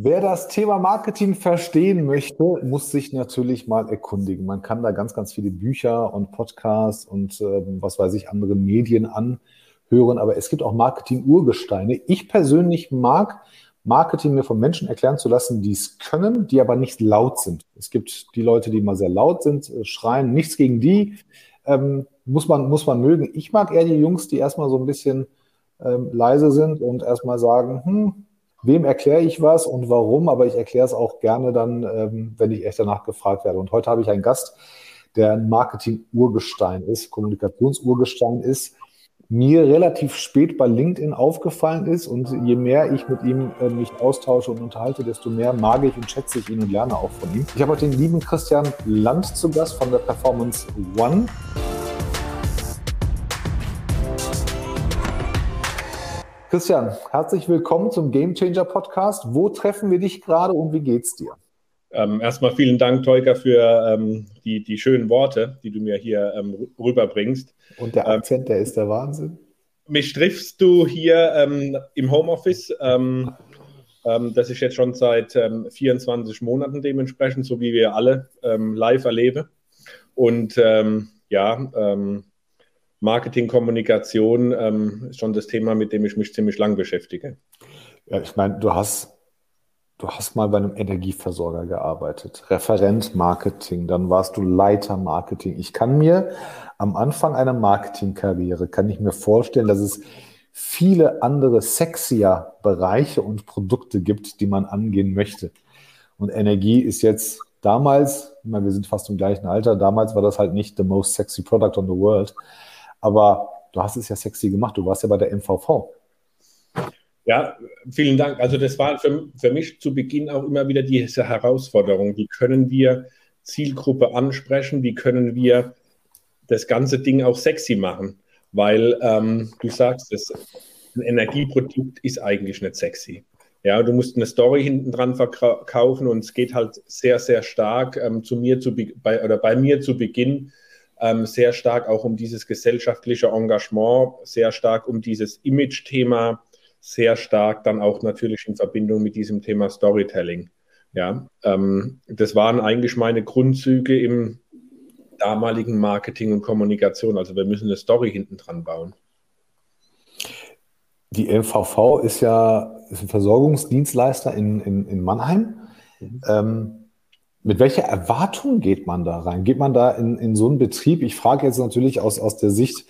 Wer das Thema Marketing verstehen möchte, muss sich natürlich mal erkundigen. Man kann da ganz, ganz viele Bücher und Podcasts und äh, was weiß ich, andere Medien anhören. Aber es gibt auch Marketing-Urgesteine. Ich persönlich mag Marketing mir von Menschen erklären zu lassen, die es können, die aber nicht laut sind. Es gibt die Leute, die mal sehr laut sind, äh, schreien, nichts gegen die. Ähm, muss man, muss man mögen. Ich mag eher die Jungs, die erstmal so ein bisschen ähm, leise sind und erstmal sagen, hm, wem erkläre ich was und warum, aber ich erkläre es auch gerne dann, ähm, wenn ich echt danach gefragt werde. Und heute habe ich einen Gast, der ein Marketing-Urgestein ist, Kommunikations-Urgestein ist, mir relativ spät bei LinkedIn aufgefallen ist und je mehr ich mit ihm äh, mich austausche und unterhalte, desto mehr mag ich und schätze ich ihn und lerne auch von ihm. Ich habe heute den lieben Christian Land zu Gast von der Performance One. Christian, herzlich willkommen zum Game Changer Podcast. Wo treffen wir dich gerade und wie geht's dir? Ähm, erstmal vielen Dank, Tolga, für ähm, die, die schönen Worte, die du mir hier ähm, rüberbringst. Und der ähm, Akzent, der ist der Wahnsinn. Mich triffst du hier ähm, im Homeoffice. Ähm, das ist jetzt schon seit 24 Monaten dementsprechend, so wie wir alle live erleben. Und ja, Marketing, Kommunikation ähm, ist schon das Thema, mit dem ich mich ziemlich lang beschäftige. Ja, ich meine, du hast, du hast mal bei einem Energieversorger gearbeitet, Referent Marketing, dann warst du Leiter Marketing. Ich kann mir am Anfang einer Marketingkarriere, kann ich mir vorstellen, dass es viele andere sexier Bereiche und Produkte gibt, die man angehen möchte. Und Energie ist jetzt damals, ich meine, wir sind fast im gleichen Alter, damals war das halt nicht the most sexy product on the world. Aber du hast es ja sexy gemacht. Du warst ja bei der MVV. Ja, vielen Dank. Also das war für, für mich zu Beginn auch immer wieder diese Herausforderung. Wie können wir Zielgruppe ansprechen? Wie können wir das ganze Ding auch sexy machen? Weil ähm, du sagst, das, ein Energieprodukt ist eigentlich nicht sexy. Ja, du musst eine Story hinten dran verkaufen und es geht halt sehr, sehr stark ähm, zu mir zu bei, oder bei mir zu Beginn ähm, sehr stark auch um dieses gesellschaftliche Engagement, sehr stark um dieses Image-Thema, sehr stark dann auch natürlich in Verbindung mit diesem Thema Storytelling. Ja, ähm, das waren eigentlich meine Grundzüge im damaligen Marketing und Kommunikation. Also wir müssen eine Story hinten dran bauen. Die MVV ist ja ist ein Versorgungsdienstleister in, in, in Mannheim. Mhm. Ähm, mit welcher Erwartung geht man da rein? Geht man da in, in so einen Betrieb? Ich frage jetzt natürlich aus, aus der Sicht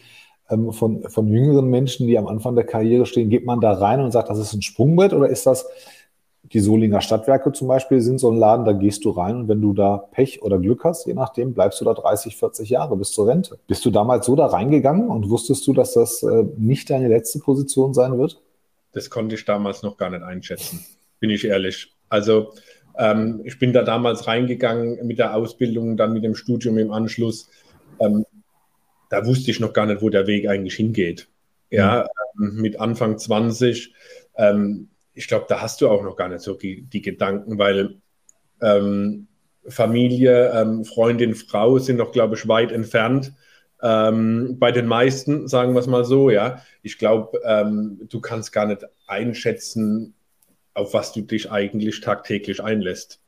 ähm, von, von jüngeren Menschen, die am Anfang der Karriere stehen, geht man da rein und sagt, das ist ein Sprungbrett oder ist das die Solinger Stadtwerke zum Beispiel sind so ein Laden, da gehst du rein und wenn du da Pech oder Glück hast, je nachdem, bleibst du da 30, 40 Jahre bis zur Rente. Bist du damals so da reingegangen und wusstest du, dass das äh, nicht deine letzte Position sein wird? Das konnte ich damals noch gar nicht einschätzen, bin ich ehrlich. Also ähm, ich bin da damals reingegangen mit der Ausbildung, dann mit dem Studium im Anschluss. Ähm, da wusste ich noch gar nicht, wo der Weg eigentlich hingeht. Ja, mhm. mit Anfang 20. Ähm, ich glaube, da hast du auch noch gar nicht so die, die Gedanken, weil ähm, Familie, ähm, Freundin, Frau sind noch, glaube ich, weit entfernt. Ähm, bei den meisten, sagen wir es mal so, ja. Ich glaube, ähm, du kannst gar nicht einschätzen, auf was du dich eigentlich tagtäglich einlässt.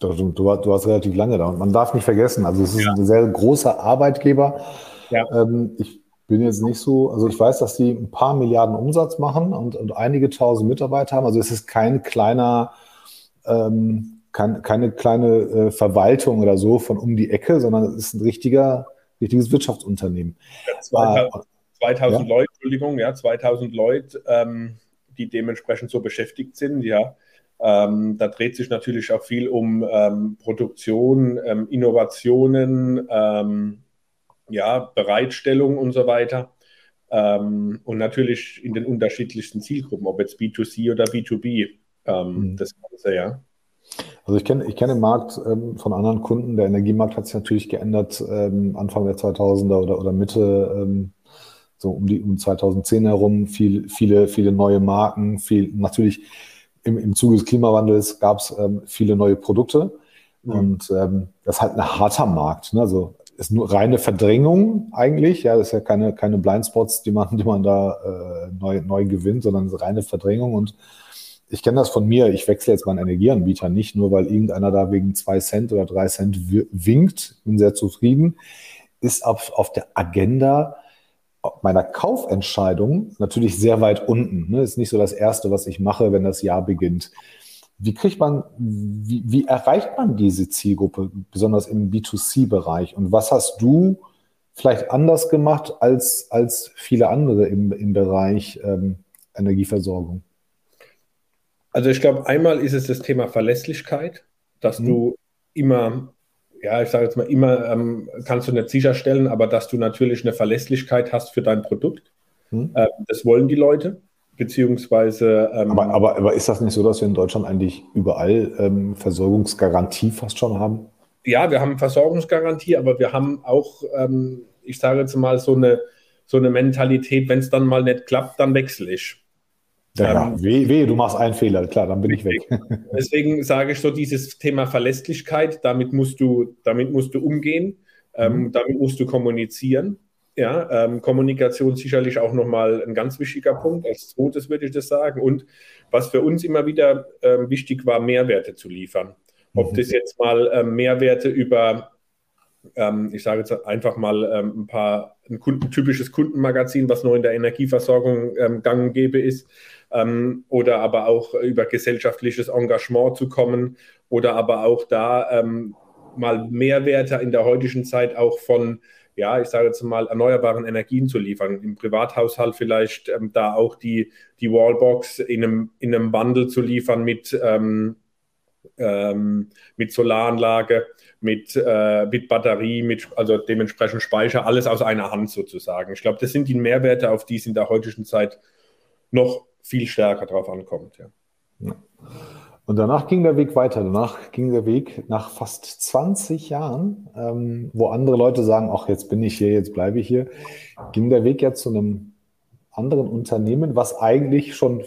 Du, du, du warst relativ lange da und man darf nicht vergessen, also es ist ja. ein sehr großer Arbeitgeber. Ja. Ähm, ich bin jetzt nicht so, also ich weiß, dass die ein paar Milliarden Umsatz machen und, und einige tausend Mitarbeiter haben. Also es ist kein kleiner, ähm, kein, keine kleine äh, Verwaltung oder so von um die Ecke, sondern es ist ein richtiger, richtiges Wirtschaftsunternehmen. Ja, 2000, 2000 ja? Leute, Entschuldigung, ja, 2000 Leute. Ähm, die dementsprechend so beschäftigt sind, ja. Ähm, da dreht sich natürlich auch viel um ähm, Produktion, ähm, Innovationen, ähm, ja, Bereitstellung und so weiter. Ähm, und natürlich in den unterschiedlichsten Zielgruppen, ob jetzt B2C oder B2B, ähm, mhm. das Ganze, ja. Also ich kenne ich kenn den Markt ähm, von anderen Kunden. Der Energiemarkt hat sich natürlich geändert ähm, Anfang der 2000er oder, oder Mitte ähm, so um die um 2010 herum, viel, viele, viele neue Marken, viel natürlich im, im Zuge des Klimawandels gab es ähm, viele neue Produkte. Mhm. Und ähm, das ist halt ein harter Markt. Ne? Also ist nur reine Verdrängung eigentlich. Ja, das ist ja keine, keine Blindspots, die man, die man da äh, neu, neu gewinnt, sondern reine Verdrängung. Und ich kenne das von mir, ich wechsle jetzt meinen Energieanbieter nicht, nur weil irgendeiner da wegen zwei Cent oder drei Cent winkt, bin sehr zufrieden, ist auf, auf der Agenda meiner Kaufentscheidung natürlich sehr weit unten. Ne? Ist nicht so das Erste, was ich mache, wenn das Jahr beginnt. Wie kriegt man, wie, wie erreicht man diese Zielgruppe, besonders im B2C-Bereich? Und was hast du vielleicht anders gemacht als, als viele andere im, im Bereich ähm, Energieversorgung? Also ich glaube, einmal ist es das Thema Verlässlichkeit, dass mhm. du immer, ja, ich sage jetzt mal, immer ähm, kannst du nicht sicherstellen, aber dass du natürlich eine Verlässlichkeit hast für dein Produkt. Mhm. Ähm, das wollen die Leute, beziehungsweise. Ähm, aber, aber, aber, ist das nicht so, dass wir in Deutschland eigentlich überall ähm, Versorgungsgarantie fast schon haben? Ja, wir haben Versorgungsgarantie, aber wir haben auch, ähm, ich sage jetzt mal, so eine, so eine Mentalität, wenn es dann mal nicht klappt, dann wechsle ich. Ja, ähm, weh, weh, du machst einen Fehler, klar, dann bin ich weg. Deswegen sage ich so, dieses Thema Verlässlichkeit, damit musst du, damit musst du umgehen, ähm, mhm. damit musst du kommunizieren. Ja, ähm, Kommunikation sicherlich auch nochmal ein ganz wichtiger Punkt. Als zweites würde ich das sagen. Und was für uns immer wieder ähm, wichtig war, Mehrwerte zu liefern. Ob mhm. das jetzt mal ähm, Mehrwerte über ähm, ich sage jetzt einfach mal ähm, ein paar, ein, Kunden, typisches Kundenmagazin, was nur in der Energieversorgung ähm, gang und gäbe ist, ähm, oder aber auch über gesellschaftliches Engagement zu kommen oder aber auch da ähm, mal Mehrwerte in der heutigen Zeit auch von ja, ich sage jetzt mal, erneuerbaren Energien zu liefern. Im Privathaushalt vielleicht ähm, da auch die, die Wallbox in einem, in einem Bundle zu liefern mit, ähm, ähm, mit Solaranlage, mit, äh, mit Batterie, mit also dementsprechend Speicher, alles aus einer Hand sozusagen. Ich glaube, das sind die Mehrwerte, auf die es in der heutigen Zeit noch viel stärker drauf ankommt. Ja. Und danach ging der Weg weiter. Danach ging der Weg nach fast 20 Jahren, ähm, wo andere Leute sagen, ach, jetzt bin ich hier, jetzt bleibe ich hier, ging der Weg ja zu einem anderen Unternehmen, was eigentlich schon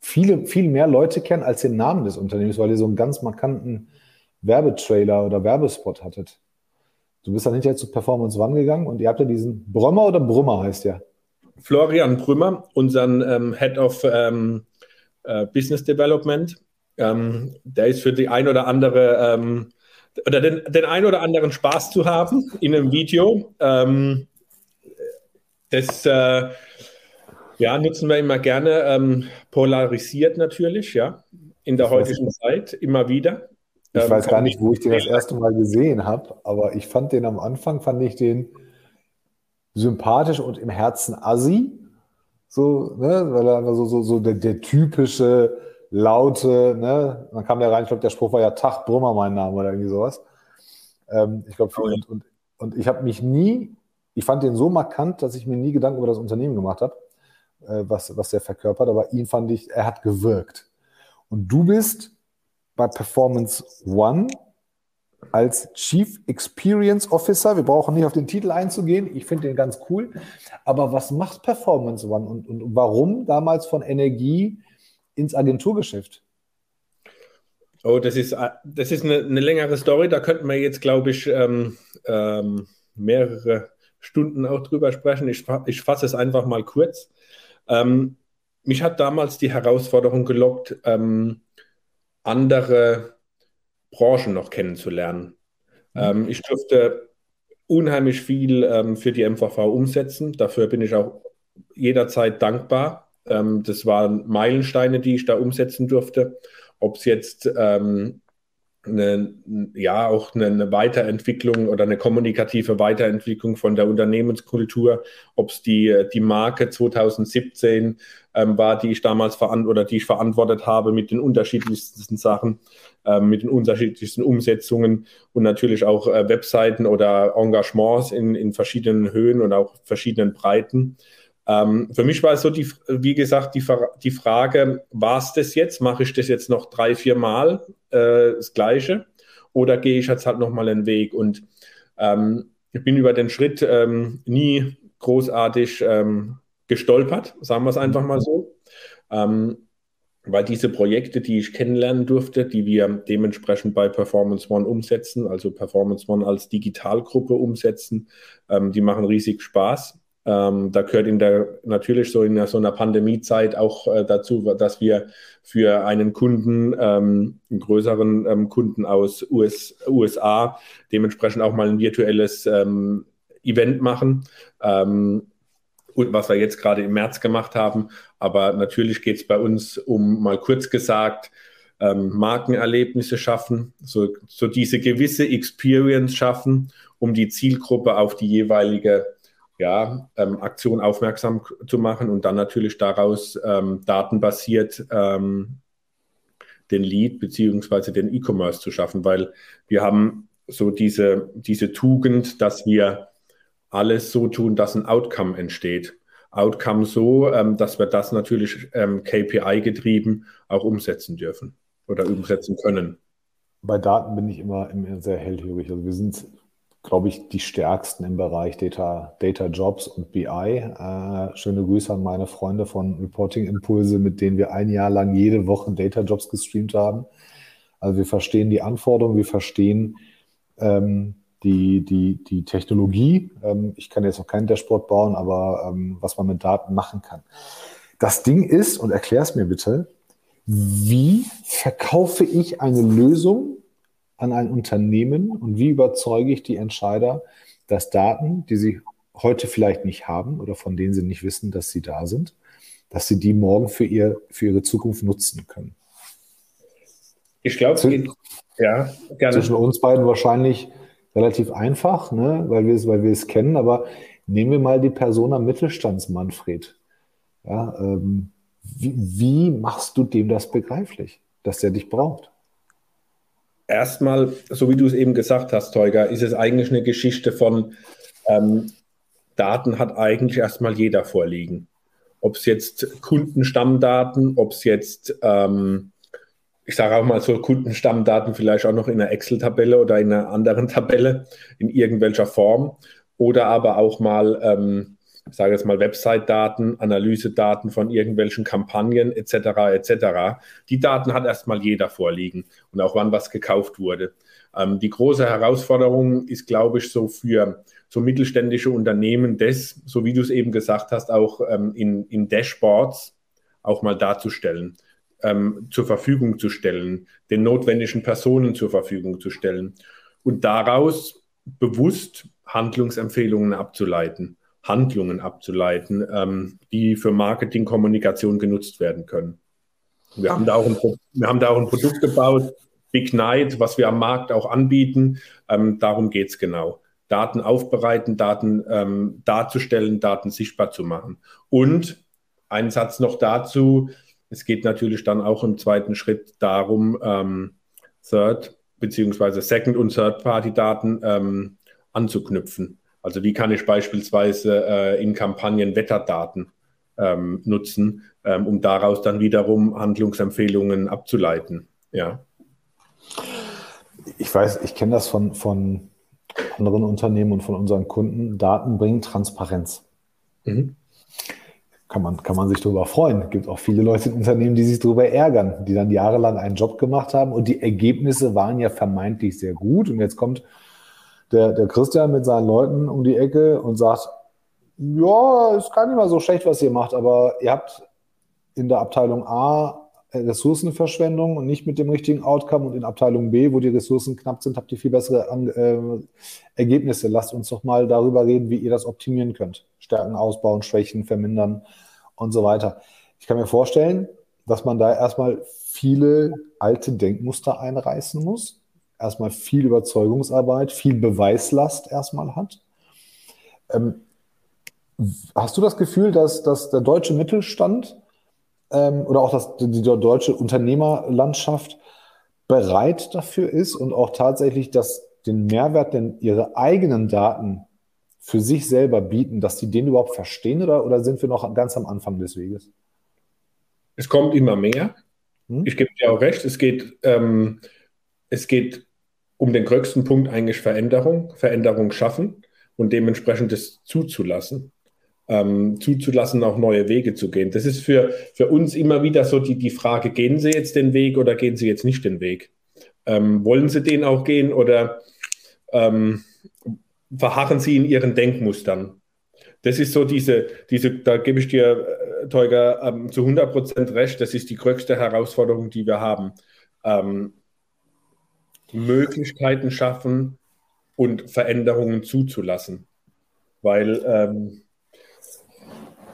viele, viel mehr Leute kennen als den Namen des Unternehmens, weil ihr so einen ganz markanten Werbetrailer oder Werbespot hattet. Du bist dann hinterher zu Performance One gegangen und ihr habt ja diesen Brömmer oder Brümmer heißt der? Florian Brümmer, unseren ähm, Head of ähm, äh, Business Development. Ähm, der ist für die ein oder andere ähm, oder den, den ein oder anderen Spaß zu haben in einem Video. Ähm, das äh, ja, nutzen wir immer gerne. Ähm, polarisiert natürlich, ja, in der heutigen Zeit immer wieder. Ich weiß gar nicht, wo ich den das erste Mal gesehen habe, aber ich fand den am Anfang, fand ich den sympathisch und im Herzen assi. So, ne, weil er einfach so, so, so der, der typische, laute, ne, dann kam der rein, ich glaube, der Spruch war ja Tag Brummer mein Name oder irgendwie sowas. Ähm, ich glaube, oh, und, und, und ich habe mich nie, ich fand den so markant, dass ich mir nie Gedanken über das Unternehmen gemacht habe, äh, was, was der verkörpert, aber ihn fand ich, er hat gewirkt. Und du bist bei Performance One als Chief Experience Officer. Wir brauchen nicht auf den Titel einzugehen. Ich finde den ganz cool. Aber was macht Performance One und, und warum damals von Energie ins Agenturgeschäft? Oh, das ist, das ist eine, eine längere Story. Da könnten wir jetzt, glaube ich, ähm, ähm, mehrere Stunden auch drüber sprechen. Ich, ich fasse es einfach mal kurz. Ähm, mich hat damals die Herausforderung gelockt, ähm, andere Branchen noch kennenzulernen. Mhm. Ähm, ich durfte unheimlich viel ähm, für die MVV umsetzen. Dafür bin ich auch jederzeit dankbar. Ähm, das waren Meilensteine, die ich da umsetzen durfte. Ob es jetzt ähm, eine, ja auch eine, Weiterentwicklung oder eine kommunikative Weiterentwicklung von der Unternehmenskultur, ob es die, die Marke 2017 ähm, war, die ich damals verant oder die ich verantwortet habe mit den unterschiedlichsten Sachen, ähm, mit den unterschiedlichsten Umsetzungen und natürlich auch äh, Webseiten oder Engagements in, in verschiedenen Höhen und auch verschiedenen Breiten. Ähm, für mich war es so, die, wie gesagt, die, die Frage, war es das jetzt? Mache ich das jetzt noch drei, vier Mal äh, das Gleiche? Oder gehe ich jetzt halt nochmal einen Weg? Und ähm, ich bin über den Schritt ähm, nie großartig ähm, gestolpert, sagen wir es einfach mal so. Ähm, weil diese Projekte, die ich kennenlernen durfte, die wir dementsprechend bei Performance One umsetzen, also Performance One als Digitalgruppe umsetzen, ähm, die machen riesig Spaß. Ähm, da gehört in der natürlich so in so einer Pandemiezeit auch äh, dazu, dass wir für einen Kunden, ähm, einen größeren ähm, Kunden aus US, USA, dementsprechend auch mal ein virtuelles ähm, Event machen. Ähm, und was wir jetzt gerade im März gemacht haben. Aber natürlich geht es bei uns um mal kurz gesagt, ähm, Markenerlebnisse schaffen, so, so diese gewisse Experience schaffen, um die Zielgruppe auf die jeweilige ja, ähm, Aktion aufmerksam zu machen und dann natürlich daraus ähm, datenbasiert ähm, den Lead beziehungsweise den E-Commerce zu schaffen, weil wir haben so diese, diese Tugend, dass wir alles so tun, dass ein Outcome entsteht. Outcome so, ähm, dass wir das natürlich ähm, KPI-getrieben auch umsetzen dürfen oder umsetzen können. Bei Daten bin ich immer, immer sehr hellhörig. Also wir sind glaube ich, die stärksten im Bereich Data, Data Jobs und BI. Äh, schöne Grüße an meine Freunde von Reporting Impulse, mit denen wir ein Jahr lang jede Woche Data Jobs gestreamt haben. Also wir verstehen die Anforderungen, wir verstehen ähm, die, die, die Technologie. Ähm, ich kann jetzt noch keinen Dashboard bauen, aber ähm, was man mit Daten machen kann. Das Ding ist, und erklär es mir bitte, wie verkaufe ich eine Lösung an ein Unternehmen und wie überzeuge ich die Entscheider, dass Daten, die sie heute vielleicht nicht haben oder von denen sie nicht wissen, dass sie da sind, dass sie die morgen für, ihr, für ihre Zukunft nutzen können. Ich glaube, ja, gerne. Zwischen uns beiden wahrscheinlich relativ einfach, ne, weil wir es, weil wir es kennen, aber nehmen wir mal die Persona Mittelstandsmanfred. Ja, ähm, wie, wie machst du dem das begreiflich, dass er dich braucht? Erstmal, so wie du es eben gesagt hast, Teuger, ist es eigentlich eine Geschichte von ähm, Daten hat eigentlich erstmal jeder vorliegen. Ob es jetzt Kundenstammdaten, ob es jetzt, ähm, ich sage auch mal so, Kundenstammdaten vielleicht auch noch in einer Excel-Tabelle oder in einer anderen Tabelle in irgendwelcher Form oder aber auch mal ähm, ich sage jetzt mal Website-Daten, Analysedaten von irgendwelchen Kampagnen etc. etc. Die Daten hat erstmal jeder vorliegen und auch wann was gekauft wurde. Ähm, die große Herausforderung ist, glaube ich, so für so mittelständische Unternehmen, das, so wie du es eben gesagt hast, auch ähm, in, in Dashboards auch mal darzustellen, ähm, zur Verfügung zu stellen, den notwendigen Personen zur Verfügung zu stellen und daraus bewusst Handlungsempfehlungen abzuleiten. Handlungen abzuleiten, ähm, die für Marketingkommunikation genutzt werden können. Wir haben, da auch ein, wir haben da auch ein Produkt gebaut, Big Night, was wir am Markt auch anbieten. Ähm, darum geht es genau. Daten aufbereiten, Daten ähm, darzustellen, Daten sichtbar zu machen. Und ein Satz noch dazu, es geht natürlich dann auch im zweiten Schritt darum, ähm, Third- bzw. Second- und Third-Party-Daten ähm, anzuknüpfen. Also die kann ich beispielsweise äh, in Kampagnen Wetterdaten ähm, nutzen, ähm, um daraus dann wiederum Handlungsempfehlungen abzuleiten. Ja. Ich weiß, ich kenne das von, von anderen Unternehmen und von unseren Kunden. Daten bringen Transparenz. Mhm. Kann man, kann man sich darüber freuen. Es gibt auch viele Leute in Unternehmen, die sich darüber ärgern, die dann jahrelang einen Job gemacht haben und die Ergebnisse waren ja vermeintlich sehr gut. Und jetzt kommt der, der Christian mit seinen Leuten um die Ecke und sagt, ja, ist gar nicht mal so schlecht, was ihr macht, aber ihr habt in der Abteilung A Ressourcenverschwendung und nicht mit dem richtigen Outcome und in Abteilung B, wo die Ressourcen knapp sind, habt ihr viel bessere äh, Ergebnisse. Lasst uns doch mal darüber reden, wie ihr das optimieren könnt. Stärken ausbauen, Schwächen vermindern und so weiter. Ich kann mir vorstellen, dass man da erstmal viele alte Denkmuster einreißen muss, erstmal viel Überzeugungsarbeit, viel Beweislast erstmal hat. Ähm, hast du das Gefühl, dass, dass der deutsche Mittelstand ähm, oder auch das, die deutsche Unternehmerlandschaft bereit dafür ist und auch tatsächlich das, den Mehrwert, den ihre eigenen Daten für sich selber bieten, dass sie den überhaupt verstehen oder, oder sind wir noch ganz am Anfang des Weges? Es kommt immer mehr. Hm? Ich gebe dir auch recht. Es geht, ähm, es geht um den größten Punkt eigentlich Veränderung, Veränderung schaffen und dementsprechend das zuzulassen. Ähm, zuzulassen, auch neue Wege zu gehen. Das ist für, für uns immer wieder so die, die Frage, gehen Sie jetzt den Weg oder gehen Sie jetzt nicht den Weg? Ähm, wollen Sie den auch gehen oder ähm, verharren Sie in Ihren Denkmustern? das ist so diese, diese da gebe ich dir, äh, Teuger, ähm, zu 100 Prozent recht, das ist die größte Herausforderung, die wir haben. Ähm, Möglichkeiten schaffen und Veränderungen zuzulassen. Weil ähm,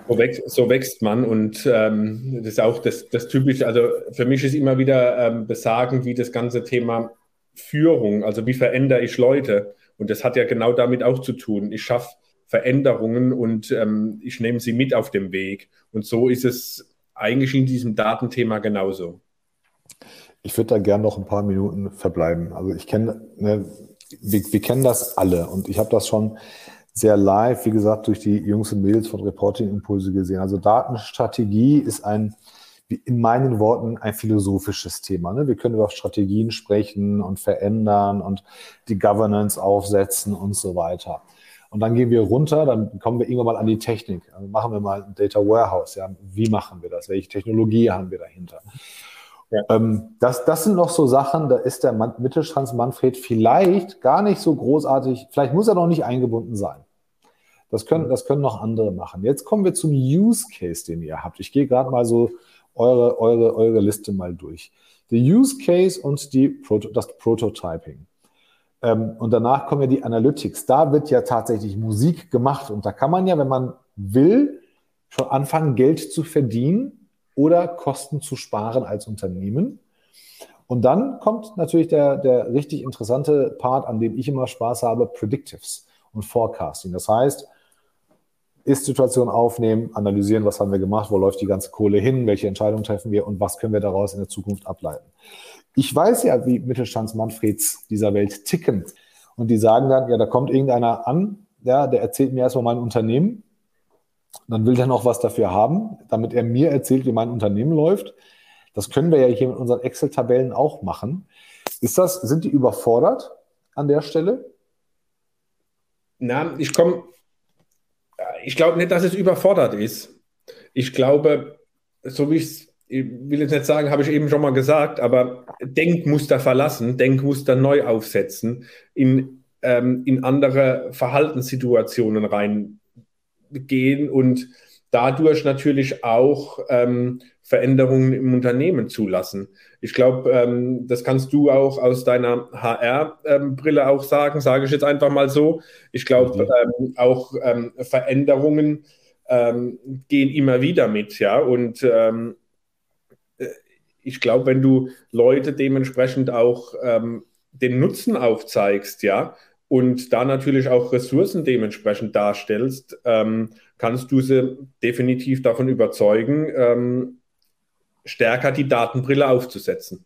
so, wächst, so, wächst, man und ähm, das ist auch das, das Typische. Also für mich ist immer wieder ähm, besagend, wie das ganze Thema Führung, also wie verändere ich Leute. Und das hat ja genau damit auch zu tun. Ich schaffe Veränderungen und ähm, ich nehme sie mit auf dem Weg. Und so ist es eigentlich in diesem Datenthema genauso. Ich würde da gerne noch ein paar Minuten verbleiben. Also ich kenne, ne, wir, wir kennen das alle und ich habe das schon sehr live, wie gesagt, durch die Jungs und Mädels von Reporting Impulse gesehen. Also Datenstrategie ist ein, in meinen Worten, ein philosophisches Thema. Ne? Wir können über Strategien sprechen und verändern und die Governance aufsetzen und so weiter. Und dann gehen wir runter, dann kommen wir irgendwann mal an die Technik. Also machen wir mal ein Data Warehouse. Ja? Wie machen wir das? Welche Technologie haben wir dahinter? Ja. Ähm, das, das sind noch so Sachen, da ist der Mittelstands Manfred vielleicht gar nicht so großartig, vielleicht muss er noch nicht eingebunden sein. Das können, das können noch andere machen. Jetzt kommen wir zum Use Case, den ihr habt. Ich gehe gerade mal so eure, eure, eure Liste mal durch. Der Use Case und die Proto, das Prototyping. Ähm, und danach kommen ja die Analytics. Da wird ja tatsächlich Musik gemacht und da kann man ja, wenn man will, schon anfangen, Geld zu verdienen oder Kosten zu sparen als Unternehmen. Und dann kommt natürlich der, der richtig interessante Part, an dem ich immer Spaß habe, Predictives und Forecasting. Das heißt, Ist-Situation aufnehmen, analysieren, was haben wir gemacht, wo läuft die ganze Kohle hin, welche Entscheidungen treffen wir und was können wir daraus in der Zukunft ableiten. Ich weiß ja, wie Mittelstandsmanfreds dieser Welt ticken. Und die sagen dann, ja, da kommt irgendeiner an, ja, der erzählt mir erstmal mein Unternehmen dann will der noch was dafür haben, damit er mir erzählt, wie mein Unternehmen läuft. Das können wir ja hier mit unseren Excel-Tabellen auch machen. Ist das, sind die überfordert an der Stelle? Na, ich komme, ich glaube nicht, dass es überfordert ist. Ich glaube, so wie ich es, ich will jetzt nicht sagen, habe ich eben schon mal gesagt, aber Denkmuster verlassen, Denkmuster neu aufsetzen, in, ähm, in andere Verhaltenssituationen rein gehen und dadurch natürlich auch ähm, Veränderungen im Unternehmen zulassen. Ich glaube, ähm, das kannst du auch aus deiner HR-Brille ähm, auch sagen, sage ich jetzt einfach mal so. Ich glaube, mhm. ähm, auch ähm, Veränderungen ähm, gehen immer wieder mit, ja. Und äh, ich glaube, wenn du Leute dementsprechend auch den Nutzen aufzeigst, ja, und da natürlich auch Ressourcen dementsprechend darstellst, ähm, kannst du sie definitiv davon überzeugen, ähm, stärker die Datenbrille aufzusetzen.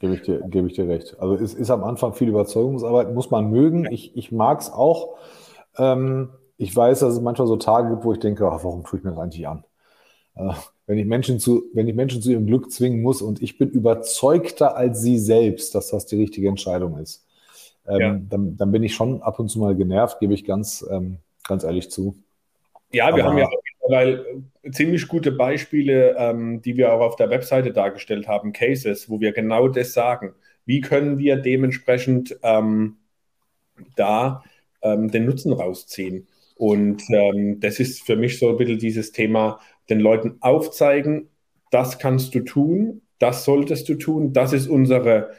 Gebe ich dir, gebe ich dir recht. Also es ist am Anfang viel Überzeugungsarbeit, muss man mögen. Ich, ich mag es auch. Ähm, ich weiß, dass es manchmal so Tage gibt, wo ich denke, ach, warum tue ich mir das eigentlich an? Äh, wenn ich Menschen zu, wenn ich Menschen zu ihrem Glück zwingen muss und ich bin überzeugter als sie selbst, dass das die richtige Entscheidung ist ähm, ja. dann, dann, bin ich schon ab und zu mal genervt, gebe ich ganz, ähm, ganz ehrlich zu. Ja, wir Aber, haben ja auch mittlerweile ziemlich gute Beispiele, ähm, die wir auch auf der Webseite dargestellt haben, Cases, wo wir genau das sagen. Wie können wir dementsprechend ähm, da ähm, den Nutzen rausziehen? Und ähm, das ist für mich so ein bisschen dieses Thema, den Leuten aufzeigen, das kannst du tun, das solltest du tun, das ist unsere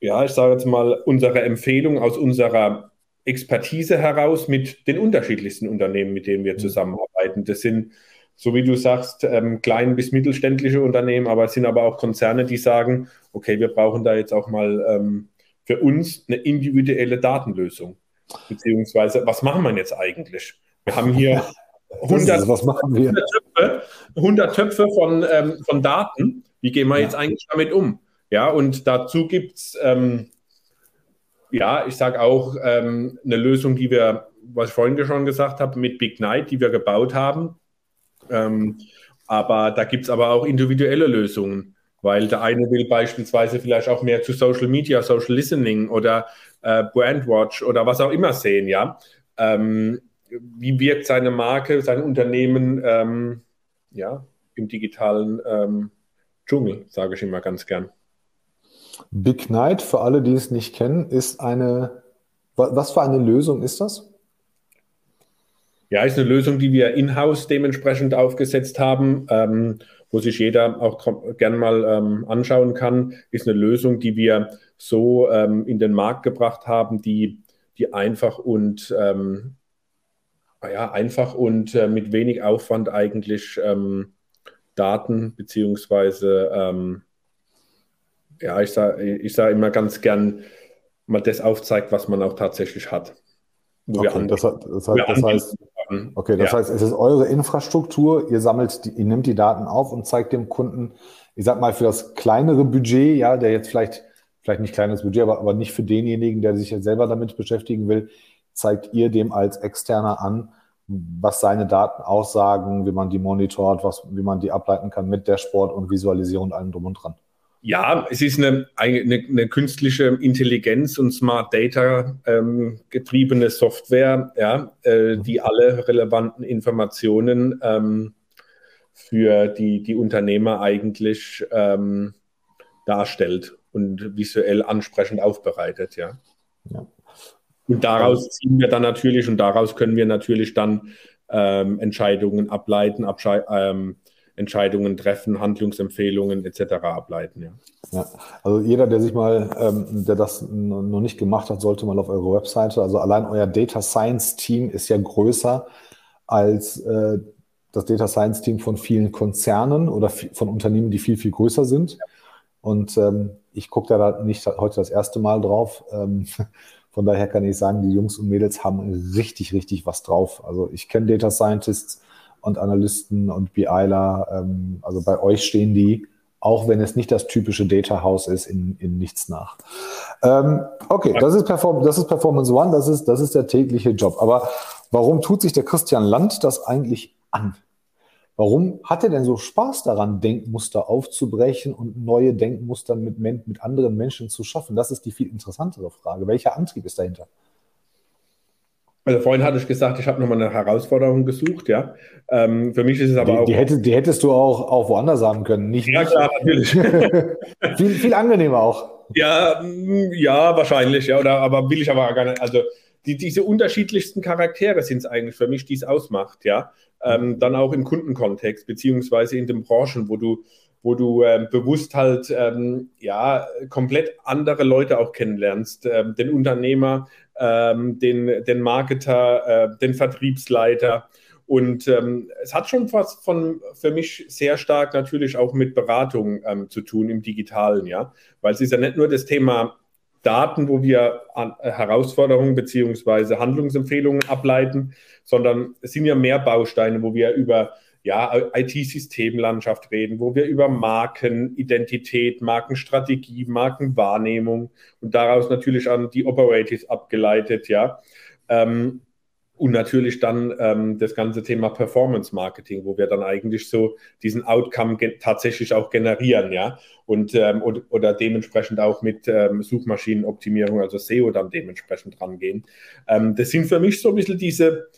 ja, ich sage jetzt mal, unsere Empfehlung aus unserer Expertise heraus mit den unterschiedlichsten Unternehmen, mit denen wir mhm. zusammenarbeiten. Das sind, so wie du sagst, ähm, klein bis mittelständische Unternehmen, aber es sind aber auch Konzerne, die sagen, okay, wir brauchen da jetzt auch mal ähm, für uns eine individuelle Datenlösung. Beziehungsweise, was machen wir jetzt eigentlich? Wir haben hier 100, was machen wir? 100 Töpfe, 100 Töpfe von, ähm, von Daten. Wie gehen wir ja. jetzt eigentlich damit um? Ja, und dazu gibt es, ähm, ja, ich sage auch ähm, eine Lösung, die wir, was ich vorhin schon gesagt habe, mit Big Night, die wir gebaut haben. Ähm, aber da gibt es aber auch individuelle Lösungen, weil der eine will beispielsweise vielleicht auch mehr zu Social Media, Social Listening oder äh, Brandwatch oder was auch immer sehen, ja. Ähm, wie wirkt seine Marke, sein Unternehmen ähm, ja, im digitalen ähm, Dschungel, sage ich immer ganz gern. Big Night, für alle, die es nicht kennen, ist eine, was für eine Lösung ist das? Ja, ist eine Lösung, die wir in-house dementsprechend aufgesetzt haben, ähm, wo sich jeder auch gerne mal ähm, anschauen kann. Ist eine Lösung, die wir so ähm, in den Markt gebracht haben, die, die einfach und ähm, ja, einfach und äh, mit wenig Aufwand eigentlich ähm, Daten beziehungsweise ähm, ja, ich sage ich sag immer ganz gern, mal das aufzeigt, was man auch tatsächlich hat. Okay, das, das, das, heißt, okay, das ja. heißt, es ist eure Infrastruktur, ihr sammelt, die, ihr nehmt die Daten auf und zeigt dem Kunden, ich sag mal, für das kleinere Budget, ja, der jetzt vielleicht, vielleicht nicht kleines Budget, aber, aber nicht für denjenigen, der sich jetzt selber damit beschäftigen will, zeigt ihr dem als Externer an, was seine Daten aussagen, wie man die monitort, was, wie man die ableiten kann mit Dashboard und Visualisierung und allem drum und dran. Ja, es ist eine, eine, eine künstliche Intelligenz und Smart Data ähm, getriebene Software, ja, äh, die alle relevanten Informationen ähm, für die, die Unternehmer eigentlich ähm, darstellt und visuell ansprechend aufbereitet, ja. ja. Und daraus ziehen wir dann natürlich und daraus können wir natürlich dann ähm, Entscheidungen ableiten, Abschei ähm, Entscheidungen treffen, Handlungsempfehlungen etc. ableiten. Ja. ja. also jeder, der sich mal, ähm, der das noch nicht gemacht hat, sollte mal auf eure Webseite. Also allein euer Data Science Team ist ja größer als äh, das Data Science Team von vielen Konzernen oder von Unternehmen, die viel, viel größer sind. Und ähm, ich gucke da nicht heute das erste Mal drauf. Ähm, von daher kann ich sagen, die Jungs und Mädels haben richtig, richtig was drauf. Also ich kenne Data Scientists, und Analysten und BIler. Ähm, also bei euch stehen die, auch wenn es nicht das typische Data House ist, in, in nichts nach. Ähm, okay, das ist, Perform das ist Performance One, das ist, das ist der tägliche Job. Aber warum tut sich der Christian Land das eigentlich an? Warum hat er denn so Spaß daran, Denkmuster aufzubrechen und neue Denkmuster mit, mit anderen Menschen zu schaffen? Das ist die viel interessantere Frage. Welcher Antrieb ist dahinter? Also vorhin hatte ich gesagt, ich habe nochmal eine Herausforderung gesucht, ja. Ähm, für mich ist es aber die, auch. Die, hätte, die hättest du auch, auch woanders haben können, nicht? Ja, klar, natürlich. viel, viel angenehmer auch. Ja, mm, ja, wahrscheinlich, ja. Oder, aber will ich aber gar nicht. Also die, diese unterschiedlichsten Charaktere sind es eigentlich für mich, die es ausmacht, ja. Ähm, dann auch im Kundenkontext, beziehungsweise in den Branchen, wo du, wo du ähm, bewusst halt ähm, ja komplett andere Leute auch kennenlernst, ähm, den Unternehmer, ähm, den, den Marketer, äh, den Vertriebsleiter. Und ähm, es hat schon was von für mich sehr stark natürlich auch mit Beratung ähm, zu tun im Digitalen, ja. Weil es ist ja nicht nur das Thema Daten, wo wir an, äh, Herausforderungen beziehungsweise Handlungsempfehlungen ableiten, sondern es sind ja mehr Bausteine, wo wir über ja, IT-Systemlandschaft reden, wo wir über Markenidentität, Markenstrategie, Markenwahrnehmung und daraus natürlich an die Operatives abgeleitet, ja. Ähm, und natürlich dann ähm, das ganze Thema Performance Marketing, wo wir dann eigentlich so diesen Outcome tatsächlich auch generieren, ja. Und ähm, oder, oder, dementsprechend auch mit ähm, Suchmaschinenoptimierung, also SEO dann dementsprechend rangehen. Ähm, das sind für mich so ein bisschen diese,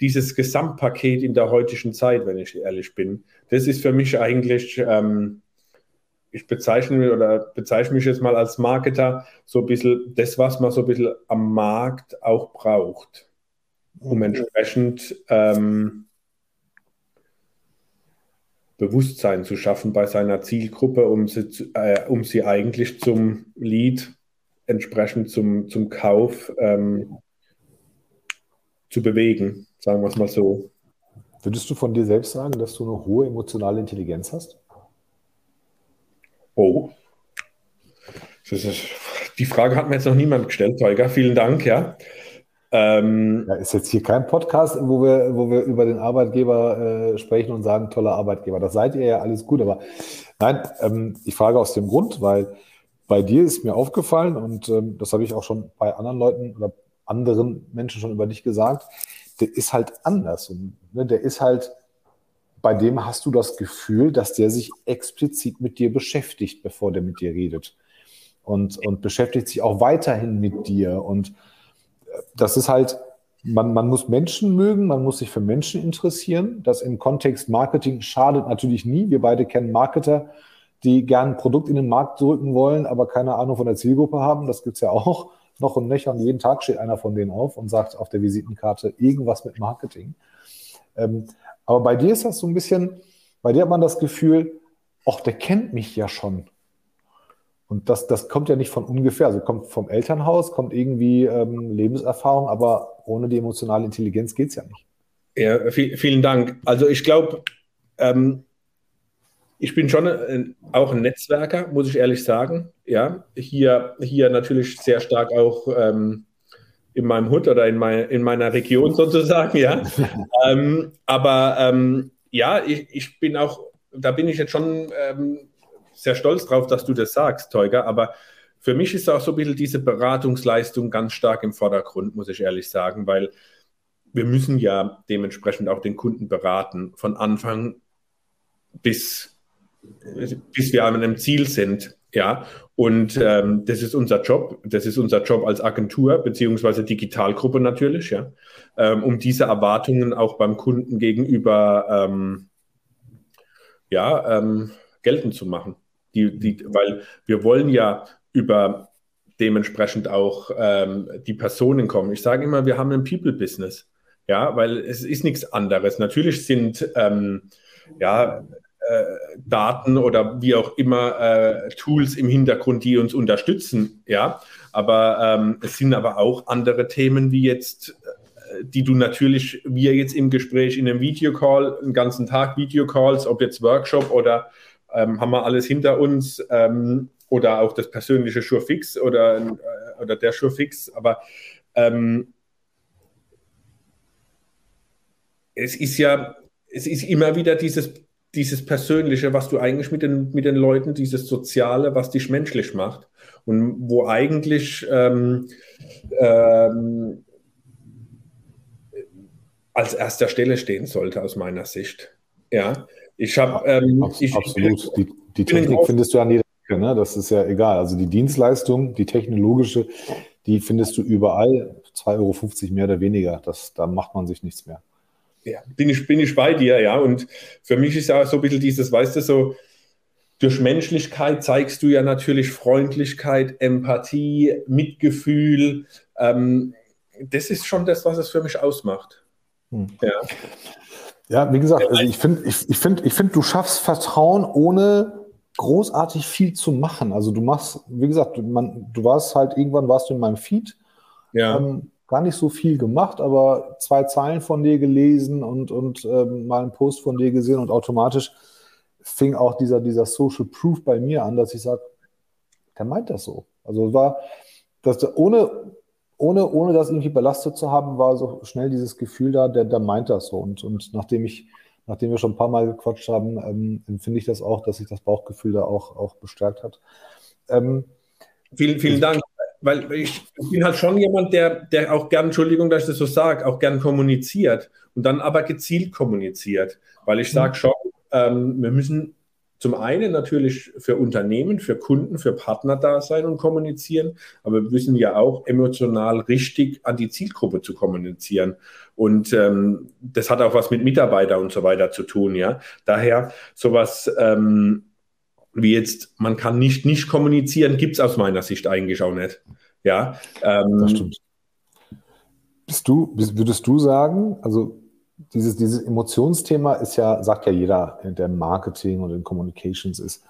dieses Gesamtpaket in der heutigen Zeit, wenn ich ehrlich bin, das ist für mich eigentlich, ähm, ich bezeichne oder bezeichne mich jetzt mal als Marketer, so ein bisschen das, was man so ein bisschen am Markt auch braucht, um mhm. entsprechend ähm, Bewusstsein zu schaffen bei seiner Zielgruppe, um sie, äh, um sie eigentlich zum Lead, entsprechend zum, zum Kauf ähm, zu bewegen. Sagen wir es mal so. Würdest du von dir selbst sagen, dass du eine hohe emotionale Intelligenz hast? Oh. Ist, die Frage hat mir jetzt noch niemand gestellt, Holger. Vielen Dank, ja. Ähm, ja, ist jetzt hier kein Podcast, wo wir, wo wir über den Arbeitgeber äh, sprechen und sagen, toller Arbeitgeber. Das seid ihr ja alles gut, aber nein, ähm, ich frage aus dem Grund, weil bei dir ist mir aufgefallen und ähm, das habe ich auch schon bei anderen Leuten oder anderen Menschen schon über dich gesagt, der ist halt anders. Und, ne, der ist halt, bei dem hast du das Gefühl, dass der sich explizit mit dir beschäftigt, bevor der mit dir redet. Und, und beschäftigt sich auch weiterhin mit dir. Und äh, das ist halt, man, man muss Menschen mögen, man muss sich für Menschen interessieren. Das im Kontext Marketing schadet natürlich nie. Wir beide kennen Marketer, die gern ein Produkt in den Markt drücken wollen, aber keine Ahnung von der Zielgruppe haben. Das gibt es ja auch. Noch und nöcher und jeden Tag steht einer von denen auf und sagt auf der Visitenkarte irgendwas mit Marketing. Ähm, aber bei dir ist das so ein bisschen, bei dir hat man das Gefühl, ach, der kennt mich ja schon. Und das, das kommt ja nicht von ungefähr. Also kommt vom Elternhaus, kommt irgendwie ähm, Lebenserfahrung, aber ohne die emotionale Intelligenz geht es ja nicht. Ja, viel, vielen Dank. Also ich glaube, ähm, ich bin schon ein, auch ein Netzwerker, muss ich ehrlich sagen. Ja, hier, hier natürlich sehr stark auch ähm, in meinem Hut oder in, mein, in meiner Region sozusagen, ja. ähm, aber ähm, ja, ich, ich bin auch, da bin ich jetzt schon ähm, sehr stolz drauf, dass du das sagst, Teuger, aber für mich ist auch so ein bisschen diese Beratungsleistung ganz stark im Vordergrund, muss ich ehrlich sagen, weil wir müssen ja dementsprechend auch den Kunden beraten, von Anfang bis, bis wir an einem Ziel sind. Ja, und ähm, das ist unser Job. Das ist unser Job als Agentur beziehungsweise Digitalgruppe natürlich, ja, ähm, um diese Erwartungen auch beim Kunden gegenüber ähm, ja, ähm, geltend zu machen. Die, die, weil wir wollen ja über dementsprechend auch ähm, die Personen kommen. Ich sage immer, wir haben ein People-Business. Ja, weil es ist nichts anderes. Natürlich sind ähm, ja, Daten oder wie auch immer äh, Tools im Hintergrund, die uns unterstützen. Ja, aber ähm, es sind aber auch andere Themen wie jetzt äh, die du natürlich, wir jetzt im Gespräch in einem Videocall, einen ganzen Tag Videocalls, ob jetzt Workshop oder ähm, haben wir alles hinter uns ähm, oder auch das persönliche Surefix oder, äh, oder der Surefix. Aber ähm, es ist ja, es ist immer wieder dieses, dieses Persönliche, was du eigentlich mit den, mit den Leuten, dieses Soziale, was dich menschlich macht. Und wo eigentlich ähm, ähm, als erster Stelle stehen sollte, aus meiner Sicht. Ja, ich habe. Ähm, Absolut. Die, die Technik findest du an jeder Ecke, ne? Das ist ja egal. Also die Dienstleistung, die technologische, die findest du überall. 2,50 Euro mehr oder weniger. Das, da macht man sich nichts mehr. Ja, bin ich, bin ich bei dir, ja. Und für mich ist ja so ein bisschen dieses, weißt du, so durch Menschlichkeit zeigst du ja natürlich Freundlichkeit, Empathie, Mitgefühl. Ähm, das ist schon das, was es für mich ausmacht. Hm. Ja. Ja, wie gesagt, also ich finde, ich, ich finde, ich finde, du schaffst Vertrauen ohne großartig viel zu machen. Also du machst, wie gesagt, man, du warst halt irgendwann warst du in meinem Feed. Ja. Ähm, gar nicht so viel gemacht, aber zwei Zeilen von dir gelesen und, und ähm, mal einen Post von dir gesehen und automatisch fing auch dieser, dieser Social Proof bei mir an, dass ich sage, der meint das so. Also war, dass ohne, ohne, ohne das irgendwie belastet zu haben, war so schnell dieses Gefühl da, der, der meint das so. Und, und nachdem ich, nachdem wir schon ein paar Mal gequatscht haben, ähm, empfinde ich das auch, dass sich das Bauchgefühl da auch, auch bestärkt hat. Ähm, vielen, vielen Dank. Weil ich, ich bin halt schon jemand, der, der auch gern, Entschuldigung, dass ich das so sage, auch gern kommuniziert und dann aber gezielt kommuniziert. Weil ich sage schon, ähm, wir müssen zum einen natürlich für Unternehmen, für Kunden, für Partner da sein und kommunizieren, aber wir müssen ja auch emotional richtig an die Zielgruppe zu kommunizieren. Und ähm, das hat auch was mit Mitarbeitern und so weiter zu tun, ja. Daher sowas ähm, wie jetzt, man kann nicht nicht kommunizieren, gibt es aus meiner Sicht eigentlich auch nicht. Ja. Ähm, das stimmt. Bist du, würdest du sagen, also dieses, dieses Emotionsthema ist ja, sagt ja jeder, der Marketing und in Communications ist.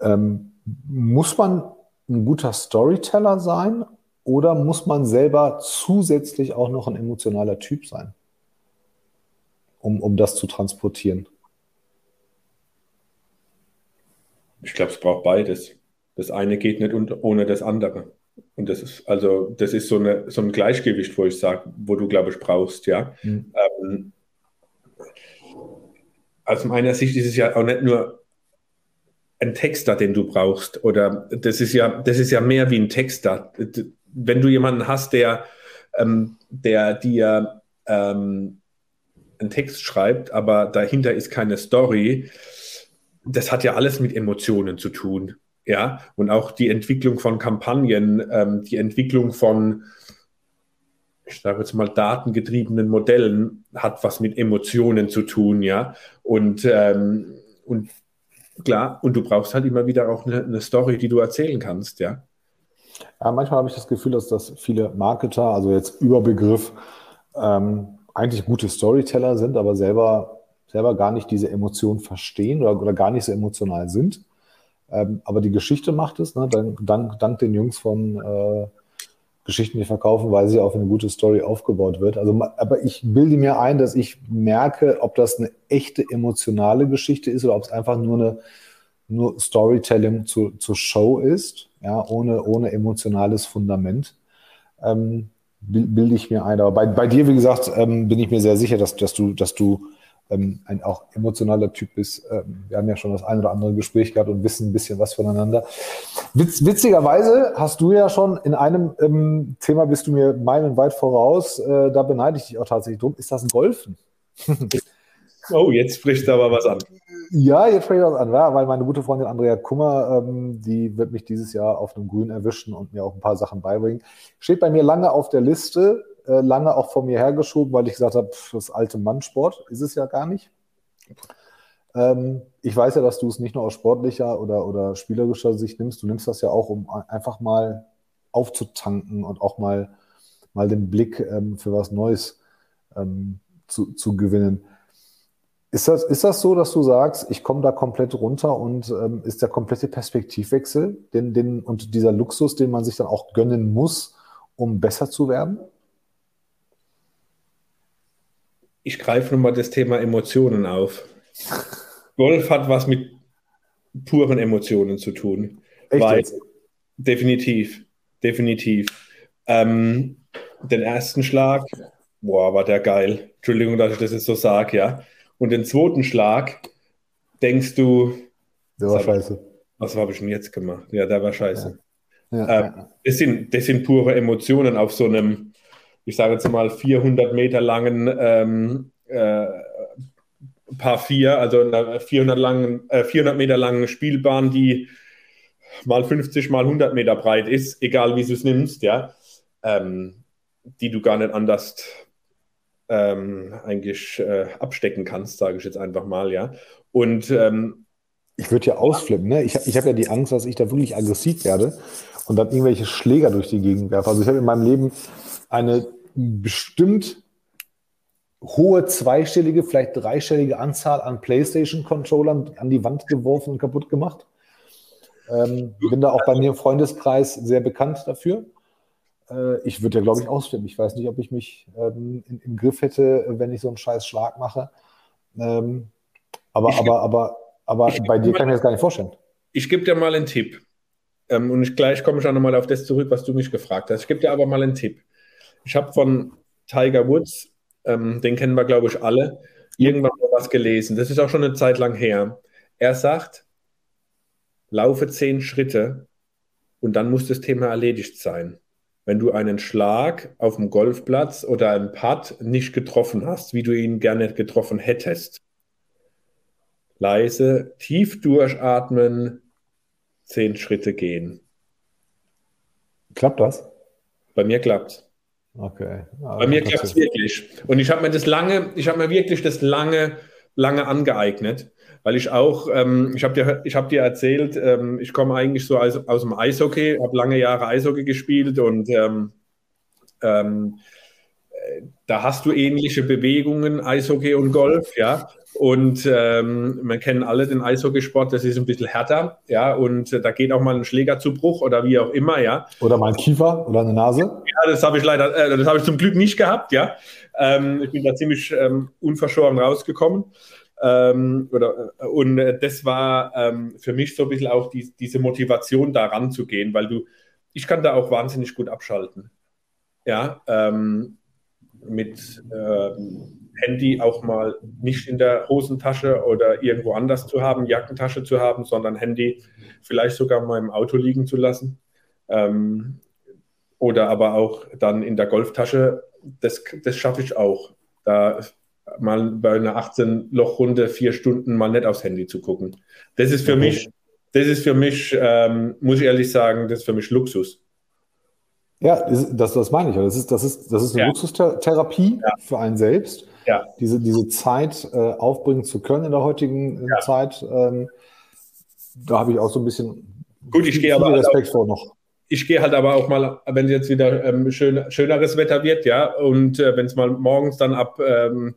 Ähm, muss man ein guter Storyteller sein oder muss man selber zusätzlich auch noch ein emotionaler Typ sein, um, um das zu transportieren? Ich glaube, es braucht beides. Das eine geht nicht ohne das andere. Und das ist also, das ist so, eine, so ein Gleichgewicht, wo ich sage, wo du, glaube ich, brauchst, ja. Mhm. Ähm, aus meiner Sicht ist es ja auch nicht nur ein Texter, den du brauchst, oder das ist ja, das ist ja mehr wie ein Texter. Wenn du jemanden hast, der, ähm, der dir ähm, einen Text schreibt, aber dahinter ist keine Story, das hat ja alles mit Emotionen zu tun. Ja, und auch die Entwicklung von Kampagnen, ähm, die Entwicklung von, ich sage jetzt mal, datengetriebenen Modellen hat was mit Emotionen zu tun, ja. Und, ähm, und klar, und du brauchst halt immer wieder auch eine, eine Story, die du erzählen kannst, ja. Ja, manchmal habe ich das Gefühl, dass das viele Marketer, also jetzt Überbegriff, ähm, eigentlich gute Storyteller sind, aber selber, selber gar nicht diese Emotionen verstehen oder, oder gar nicht so emotional sind. Ähm, aber die Geschichte macht es, ne? dank, dank, dank den Jungs von äh, Geschichten, die verkaufen, weil sie auf eine gute Story aufgebaut wird. Also, aber ich bilde mir ein, dass ich merke, ob das eine echte emotionale Geschichte ist oder ob es einfach nur eine nur Storytelling zu, zur Show ist, ja, ohne, ohne emotionales Fundament. Ähm, bilde ich mir ein. Aber bei, bei dir, wie gesagt, ähm, bin ich mir sehr sicher, dass, dass du, dass du ähm, ein auch emotionaler Typ bist. Ähm, wir haben ja schon das ein oder andere Gespräch gehabt und wissen ein bisschen was voneinander. Witz, witzigerweise hast du ja schon in einem ähm, Thema bist du mir meilenweit voraus. Äh, da beneide ich dich auch tatsächlich drum. Ist das ein Golfen? oh, jetzt spricht aber was an. Ja, jetzt spricht was an, ja, weil meine gute Freundin Andrea Kummer, ähm, die wird mich dieses Jahr auf einem Grün erwischen und mir auch ein paar Sachen beibringen. Steht bei mir lange auf der Liste, äh, lange auch vor mir hergeschoben, weil ich gesagt habe, das alte Mannsport ist es ja gar nicht. Ähm, ich weiß ja, dass du es nicht nur aus sportlicher oder, oder spielerischer Sicht nimmst, du nimmst das ja auch, um einfach mal aufzutanken und auch mal, mal den Blick ähm, für was Neues ähm, zu, zu gewinnen. Ist das, ist das so, dass du sagst, ich komme da komplett runter und ähm, ist der komplette Perspektivwechsel den, den, und dieser Luxus, den man sich dann auch gönnen muss, um besser zu werden? Ich greife nochmal das Thema Emotionen auf. Golf hat was mit puren Emotionen zu tun. Echt weil? Definitiv, definitiv. Ähm, den ersten Schlag, boah, war der geil. Entschuldigung, dass ich das jetzt so sage, ja. Und den zweiten Schlag denkst du, der war scheiße. Was habe ich denn jetzt gemacht? Ja, der war scheiße. Ja. Ja, äh, das, sind, das sind pure Emotionen auf so einem, ich sage jetzt mal, 400 Meter langen ähm, äh, Paar 4, also einer 400, langen, äh, 400 Meter langen Spielbahn, die mal 50 mal 100 Meter breit ist, egal wie du es nimmst, ja, ähm, die du gar nicht anders ähm, eigentlich äh, abstecken kannst, sage ich jetzt einfach mal, ja. Und ähm, ich würde ja ausflippen, ne? Ich, ich habe ja die Angst, dass ich da wirklich aggressiv werde und dann irgendwelche Schläger durch die Gegend werfe. Also ich habe in meinem Leben eine bestimmt hohe zweistellige, vielleicht dreistellige Anzahl an PlayStation-Controllern an die Wand geworfen und kaputt gemacht. Ähm, bin da auch bei mir im Freundeskreis sehr bekannt dafür. Äh, ich würde ja, glaube ich, ausflippen. Ich weiß nicht, ob ich mich ähm, in, im Griff hätte, wenn ich so einen scheiß Schlag mache. Ähm, aber, ich aber, aber, aber bei dir kann ich mir das gar nicht vorstellen. Ich gebe dir mal einen Tipp. Ähm, und ich, gleich komme ich auch nochmal auf das zurück, was du mich gefragt hast. Ich gebe dir aber mal einen Tipp. Ich habe von Tiger Woods, ähm, den kennen wir, glaube ich, alle, irgendwann mal was gelesen. Das ist auch schon eine Zeit lang her. Er sagt, laufe zehn Schritte und dann muss das Thema erledigt sein wenn du einen Schlag auf dem Golfplatz oder einen Putt nicht getroffen hast, wie du ihn gerne getroffen hättest. Leise, tief durchatmen, zehn Schritte gehen. Klappt das? Bei mir klappt Okay. Bei mir klappt es wirklich. Und ich habe mir das lange, ich habe mir wirklich das lange, lange angeeignet weil ich auch, ähm, ich habe dir, hab dir erzählt, ähm, ich komme eigentlich so aus, aus dem Eishockey, habe lange Jahre Eishockey gespielt und ähm, ähm, da hast du ähnliche Bewegungen, Eishockey und Golf, ja. Und ähm, man kennt alle den Eishockeysport, das ist ein bisschen härter, ja, und äh, da geht auch mal ein Schläger zu Bruch oder wie auch immer, ja. Oder mal ein Kiefer oder eine Nase. Ja, das habe ich leider, äh, das habe ich zum Glück nicht gehabt, ja. Ähm, ich bin da ziemlich ähm, unverschoren rausgekommen. Ähm, oder, äh, und äh, das war ähm, für mich so ein bisschen auch die, diese Motivation, da ranzugehen, weil du, ich kann da auch wahnsinnig gut abschalten. Ja, ähm, mit ähm, Handy auch mal nicht in der Hosentasche oder irgendwo anders zu haben, Jackentasche zu haben, sondern Handy vielleicht sogar mal im Auto liegen zu lassen. Ähm, oder aber auch dann in der Golftasche, das, das schaffe ich auch. Da mal bei einer 18-Loch-Runde vier Stunden mal nicht aufs Handy zu gucken. Das ist für okay. mich, das ist für mich, ähm, muss ich ehrlich sagen, das ist für mich Luxus. Ja, das, das meine ich. Das ist, das ist, das ist eine ja. Luxustherapie ja. für einen selbst. Ja. Diese, diese Zeit äh, aufbringen zu können in der heutigen äh, ja. Zeit, ähm, da habe ich auch so ein bisschen Gut, ich gehe aber Respekt auch, vor noch. ich gehe halt aber auch mal, wenn jetzt wieder ähm, schön, schöneres Wetter wird, ja, und äh, wenn es mal morgens dann ab ähm,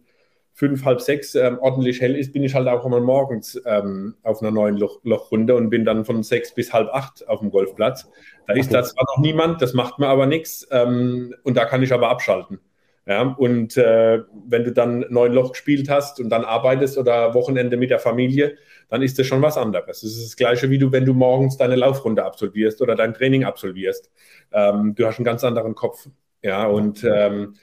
fünf, halb sechs ähm, ordentlich hell ist, bin ich halt auch immer morgens ähm, auf einer neuen Loch, Lochrunde und bin dann von sechs bis halb acht auf dem Golfplatz. Da okay. ist da zwar noch niemand, das macht mir aber nichts ähm, und da kann ich aber abschalten. Ja, und äh, wenn du dann neun Loch gespielt hast und dann arbeitest oder Wochenende mit der Familie, dann ist das schon was anderes. Es ist das Gleiche, wie du, wenn du morgens deine Laufrunde absolvierst oder dein Training absolvierst. Ähm, du hast einen ganz anderen Kopf. Ja, und ähm,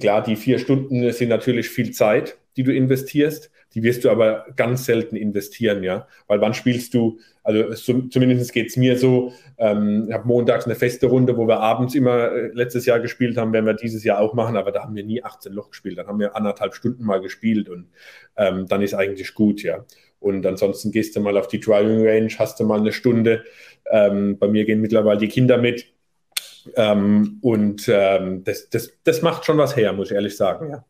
klar, die vier Stunden sind natürlich viel Zeit, die du investierst. Die wirst du aber ganz selten investieren, ja. Weil wann spielst du, also zumindest geht es mir so, ähm, ich habe montags eine feste Runde, wo wir abends immer äh, letztes Jahr gespielt haben, werden wir dieses Jahr auch machen, aber da haben wir nie 18 Loch gespielt. Dann haben wir anderthalb Stunden mal gespielt und ähm, dann ist eigentlich gut, ja. Und ansonsten gehst du mal auf die Driving Range, hast du mal eine Stunde. Ähm, bei mir gehen mittlerweile die Kinder mit. Ähm, und ähm, das, das, das macht schon was her, muss ich ehrlich sagen, ja.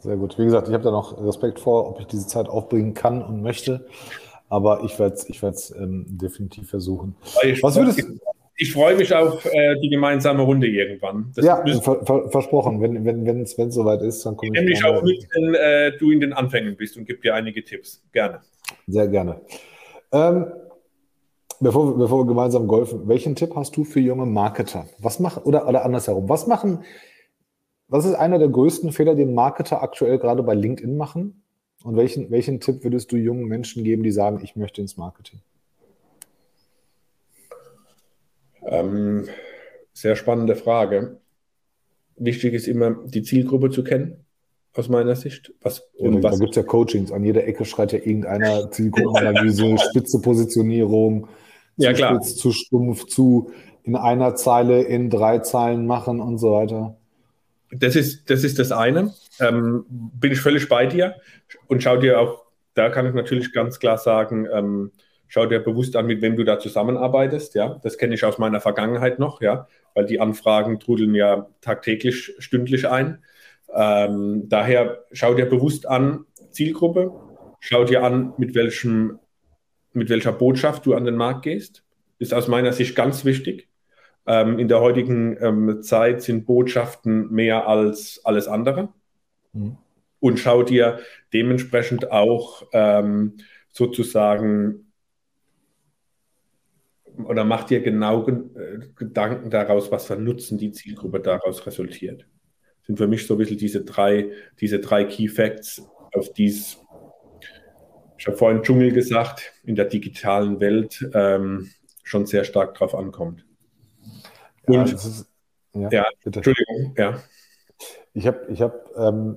Sehr gut. Wie gesagt, ich habe da noch Respekt vor, ob ich diese Zeit aufbringen kann und möchte. Aber ich werde es ich ähm, definitiv versuchen. Ich Was würdest du? Ich freue mich auf äh, die gemeinsame Runde irgendwann. Das ja, ver ver versprochen. Wenn es wenn, wenn, soweit ist, dann komme ich. Nämlich auch mit, wenn äh, du in den Anfängen bist und gebe dir einige Tipps. Gerne. Sehr gerne. Ähm, bevor, bevor wir gemeinsam golfen, welchen Tipp hast du für junge Marketer? Was machen, oder, oder andersherum, was machen was ist einer der größten Fehler, den Marketer aktuell gerade bei LinkedIn machen? Und welchen, welchen Tipp würdest du jungen Menschen geben, die sagen, ich möchte ins Marketing? Ähm, sehr spannende Frage. Wichtig ist immer, die Zielgruppe zu kennen, aus meiner Sicht. Was, ja, da, da gibt es ja Coachings. An jeder Ecke schreit ja irgendeiner Zielgruppenanalyse, spitze Positionierung, ja, klar. spitz, zu stumpf, zu in einer Zeile, in drei Zeilen machen und so weiter. Das ist, das ist das eine. Ähm, bin ich völlig bei dir und schau dir auch, da kann ich natürlich ganz klar sagen, ähm, schau dir bewusst an, mit wem du da zusammenarbeitest. Ja, das kenne ich aus meiner Vergangenheit noch, ja, weil die Anfragen trudeln ja tagtäglich, stündlich ein. Ähm, daher schau dir bewusst an, Zielgruppe, schau dir an, mit welchem, mit welcher Botschaft du an den Markt gehst. Ist aus meiner Sicht ganz wichtig. Ähm, in der heutigen ähm, Zeit sind Botschaften mehr als alles andere. Mhm. Und schau dir dementsprechend auch ähm, sozusagen oder mach dir genau äh, Gedanken daraus, was für Nutzen die Zielgruppe daraus resultiert. Das sind für mich so ein bisschen diese drei, diese drei Key Facts, auf die es, ich habe vorhin Dschungel gesagt, in der digitalen Welt ähm, schon sehr stark drauf ankommt. Ja, ist, ja, ja Entschuldigung, ja. Ich habe, ich habe, ähm,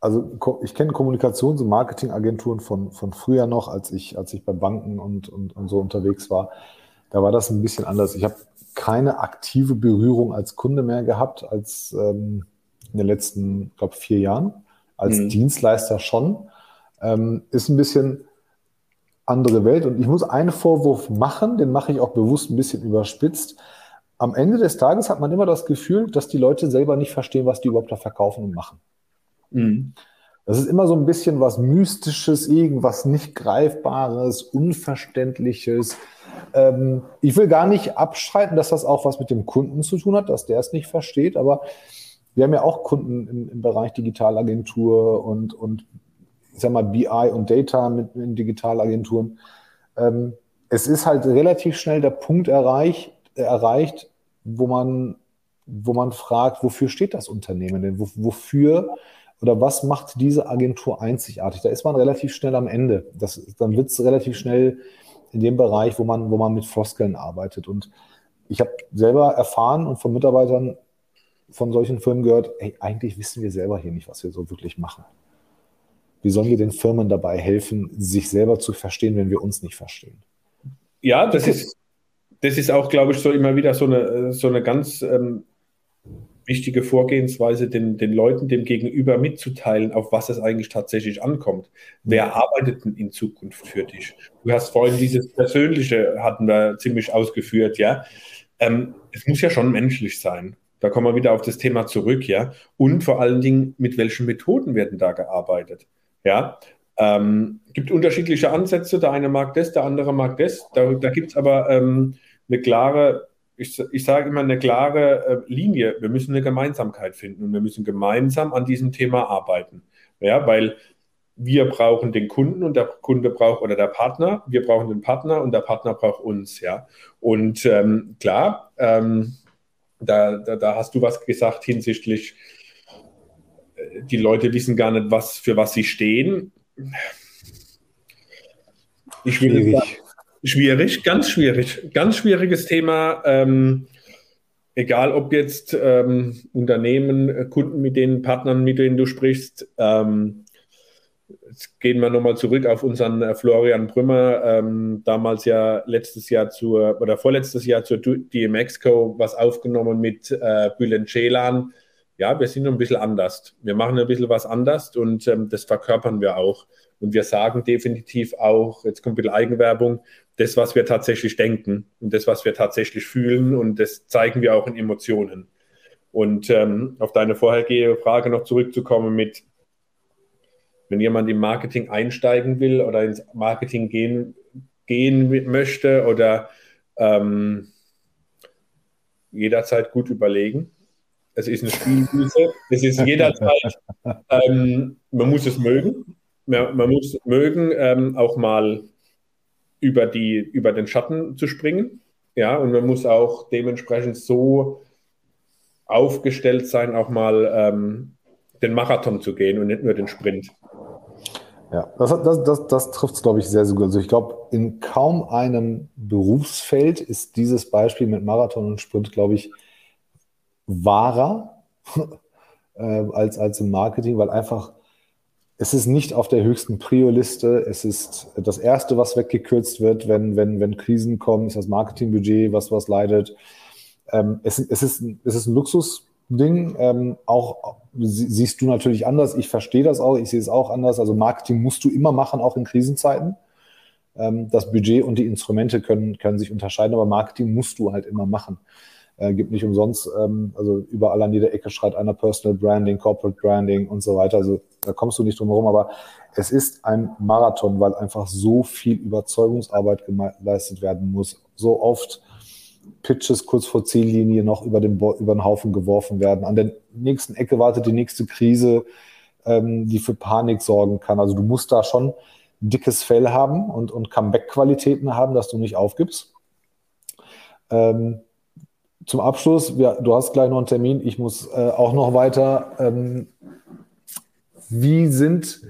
also ich kenne Kommunikations- und Marketingagenturen von, von früher noch, als ich, als ich bei Banken und, und, und so unterwegs war. Da war das ein bisschen anders. Ich habe keine aktive Berührung als Kunde mehr gehabt als ähm, in den letzten, glaube vier Jahren. Als mhm. Dienstleister schon. Ähm, ist ein bisschen andere Welt. Und ich muss einen Vorwurf machen, den mache ich auch bewusst ein bisschen überspitzt am Ende des Tages hat man immer das Gefühl, dass die Leute selber nicht verstehen, was die überhaupt da verkaufen und machen. Mhm. Das ist immer so ein bisschen was Mystisches, irgendwas nicht Greifbares, Unverständliches. Ähm, ich will gar nicht abschreiten, dass das auch was mit dem Kunden zu tun hat, dass der es nicht versteht, aber wir haben ja auch Kunden im, im Bereich Digitalagentur und, und ich sag mal BI und Data mit in Digitalagenturen. Ähm, es ist halt relativ schnell der Punkt erreicht, erreicht, wo man, wo man fragt, wofür steht das Unternehmen denn? wofür oder was macht diese Agentur einzigartig? Da ist man relativ schnell am Ende. Das, dann wird es relativ schnell in dem Bereich, wo man, wo man mit Floskeln arbeitet. Und ich habe selber erfahren und von Mitarbeitern von solchen Firmen gehört, hey, eigentlich wissen wir selber hier nicht, was wir so wirklich machen. Wie sollen wir den Firmen dabei helfen, sich selber zu verstehen, wenn wir uns nicht verstehen? Ja, das ist, das ist auch, glaube ich, so immer wieder so eine, so eine ganz ähm, wichtige Vorgehensweise, den, den Leuten, dem Gegenüber mitzuteilen, auf was es eigentlich tatsächlich ankommt. Wer arbeitet denn in Zukunft für dich? Du hast vorhin dieses Persönliche, hatten wir ziemlich ausgeführt, ja. Ähm, es muss ja schon menschlich sein. Da kommen wir wieder auf das Thema zurück, ja. Und vor allen Dingen, mit welchen Methoden werden da gearbeitet? Ja, ähm, gibt unterschiedliche Ansätze. Der eine mag das, der andere mag das. Da, da gibt es aber ähm, eine klare, ich, ich sage immer eine klare äh, Linie. Wir müssen eine Gemeinsamkeit finden und wir müssen gemeinsam an diesem Thema arbeiten. Ja, weil wir brauchen den Kunden und der Kunde braucht oder der Partner, wir brauchen den Partner und der Partner braucht uns, ja. Und ähm, klar, ähm, da, da, da, hast du was gesagt hinsichtlich, äh, die Leute wissen gar nicht, was für was sie stehen. Ich will schwierig. Schwierig, ganz schwierig, ganz schwieriges Thema. Ähm, egal ob jetzt ähm, Unternehmen, Kunden, mit denen Partnern, mit denen du sprichst, ähm, Jetzt gehen wir nochmal zurück auf unseren äh, Florian Brümmer, ähm, damals ja letztes Jahr zur oder vorletztes Jahr zur DMX-Co was aufgenommen mit äh, Bülent Ceylan. Ja, wir sind ein bisschen anders. Wir machen ein bisschen was anders und ähm, das verkörpern wir auch. Und wir sagen definitiv auch, jetzt kommt ein bisschen Eigenwerbung, das, was wir tatsächlich denken und das, was wir tatsächlich fühlen und das zeigen wir auch in Emotionen. Und ähm, auf deine vorhergehende Frage noch zurückzukommen mit, wenn jemand im Marketing einsteigen will oder ins Marketing gehen, gehen möchte oder ähm, jederzeit gut überlegen. Es ist eine Spielwiese. Es ist jederzeit, ähm, man muss es mögen. Man, man muss mögen, ähm, auch mal über, die, über den Schatten zu springen. Ja, und man muss auch dementsprechend so aufgestellt sein, auch mal ähm, den Marathon zu gehen und nicht nur den Sprint. Ja, das, das, das, das trifft es, glaube ich, sehr, sehr gut. Also ich glaube, in kaum einem Berufsfeld ist dieses Beispiel mit Marathon und Sprint, glaube ich, wahrer äh, als, als im Marketing, weil einfach es ist nicht auf der höchsten Prio-Liste. Es ist das Erste, was weggekürzt wird, wenn, wenn, wenn Krisen kommen, ist das Marketingbudget, was, was leidet. Ähm, es, es, ist, es ist ein Luxusding. Ähm, auch siehst du natürlich anders. Ich verstehe das auch. Ich sehe es auch anders. Also Marketing musst du immer machen, auch in Krisenzeiten. Ähm, das Budget und die Instrumente können, können sich unterscheiden, aber Marketing musst du halt immer machen. Äh, gibt nicht umsonst, ähm, also überall an jeder Ecke schreit einer Personal Branding, Corporate Branding und so weiter. Also da kommst du nicht drum herum, aber es ist ein Marathon, weil einfach so viel Überzeugungsarbeit geleistet werden muss. So oft Pitches kurz vor Ziellinie noch über den, über den Haufen geworfen werden. An der nächsten Ecke wartet die nächste Krise, ähm, die für Panik sorgen kann. Also du musst da schon dickes Fell haben und, und Comeback-Qualitäten haben, dass du nicht aufgibst. Ähm, zum Abschluss, ja, du hast gleich noch einen Termin, ich muss äh, auch noch weiter. Ähm, wie sind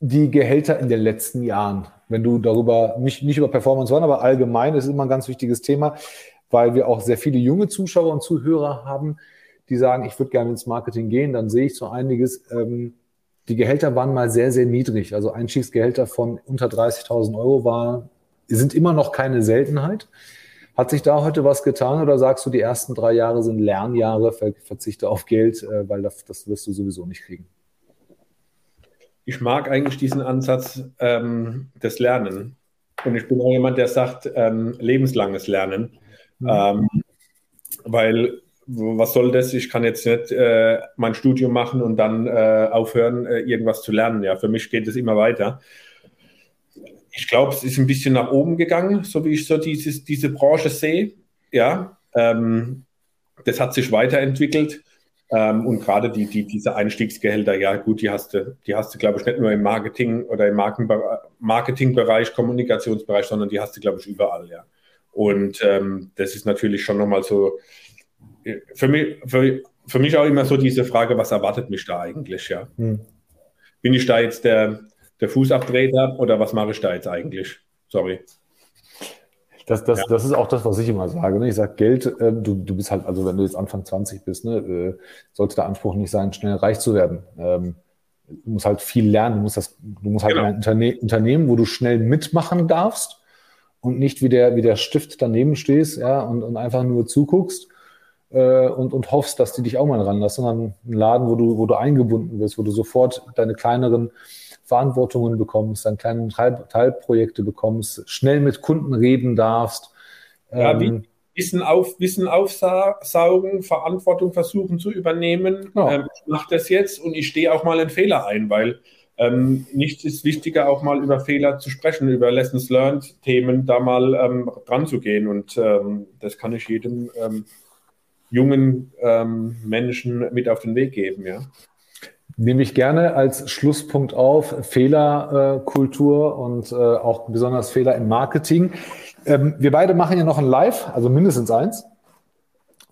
die Gehälter in den letzten Jahren? Wenn du darüber, nicht, nicht über Performance One, aber allgemein, das ist immer ein ganz wichtiges Thema, weil wir auch sehr viele junge Zuschauer und Zuhörer haben, die sagen, ich würde gerne ins Marketing gehen, dann sehe ich so einiges. Ähm, die Gehälter waren mal sehr, sehr niedrig. Also Einstiegsgehälter von unter 30.000 Euro war, sind immer noch keine Seltenheit. Hat sich da heute was getan oder sagst du, die ersten drei Jahre sind Lernjahre, verzichte auf Geld, äh, weil das, das wirst du sowieso nicht kriegen? Ich mag eigentlich diesen Ansatz ähm, des Lernen. Und ich bin auch jemand, der sagt, ähm, lebenslanges Lernen. Mhm. Ähm, weil was soll das? Ich kann jetzt nicht äh, mein Studium machen und dann äh, aufhören, äh, irgendwas zu lernen. Ja, für mich geht es immer weiter ich glaube, es ist ein bisschen nach oben gegangen, so wie ich so dieses, diese Branche sehe. Ja, ähm, das hat sich weiterentwickelt. Ähm, und gerade die, die, diese Einstiegsgehälter, ja gut, die hast du, die hast du, glaube ich, nicht nur im Marketing oder im Markenbe Marketingbereich, Kommunikationsbereich, sondern die hast du, glaube ich, überall, ja. Und ähm, das ist natürlich schon nochmal so, äh, für mich, für, für mich auch immer so diese Frage, was erwartet mich da eigentlich, ja? Hm. Bin ich da jetzt der, der Fußabtreter oder was mache ich da jetzt eigentlich? Sorry. Das, das, ja. das ist auch das, was ich immer sage. Ne? Ich sage, Geld, äh, du, du bist halt, also wenn du jetzt Anfang 20 bist, ne, äh, sollte der Anspruch nicht sein, schnell reich zu werden. Ähm, du musst halt viel lernen, du musst, das, du musst halt genau. ein Interne Unternehmen, wo du schnell mitmachen darfst und nicht wie der, wie der Stift daneben stehst ja, und, und einfach nur zuguckst äh, und, und hoffst, dass die dich auch mal ranlassen, sondern ein Laden, wo du, wo du eingebunden wirst, wo du sofort deine kleineren Verantwortungen bekommst, dann kleine Teil, Teilprojekte bekommst, schnell mit Kunden reden darfst. Ja, ähm, Wissen, auf, Wissen aufsaugen, Verantwortung versuchen zu übernehmen. Ja. Ähm, ich mache das jetzt und ich stehe auch mal einen Fehler ein, weil ähm, nichts ist wichtiger, auch mal über Fehler zu sprechen, über Lessons Learned Themen da mal ähm, dran zu gehen. Und ähm, das kann ich jedem ähm, jungen ähm, Menschen mit auf den Weg geben, ja. Nehme ich gerne als Schlusspunkt auf Fehlerkultur äh, und äh, auch besonders Fehler im Marketing. Ähm, wir beide machen ja noch ein Live, also mindestens eins,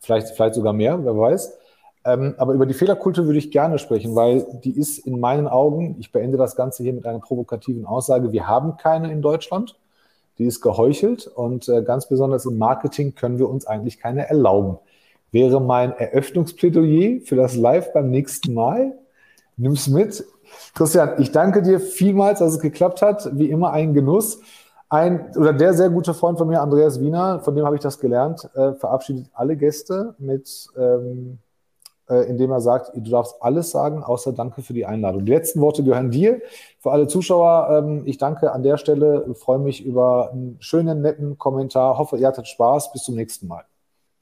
vielleicht, vielleicht sogar mehr, wer weiß. Ähm, aber über die Fehlerkultur würde ich gerne sprechen, weil die ist in meinen Augen, ich beende das Ganze hier mit einer provokativen Aussage, wir haben keine in Deutschland. Die ist geheuchelt und äh, ganz besonders im Marketing können wir uns eigentlich keine erlauben. Wäre mein Eröffnungsplädoyer für das Live beim nächsten Mal. Nimm's mit. Christian, ich danke dir vielmals, dass es geklappt hat. Wie immer ein Genuss. Ein oder der sehr gute Freund von mir, Andreas Wiener, von dem habe ich das gelernt, äh, verabschiedet alle Gäste mit ähm, äh, indem er sagt, du darfst alles sagen, außer Danke für die Einladung. Die letzten Worte gehören dir. Für alle Zuschauer, ähm, ich danke an der Stelle, freue mich über einen schönen, netten Kommentar. Hoffe, ihr hattet Spaß. Bis zum nächsten Mal.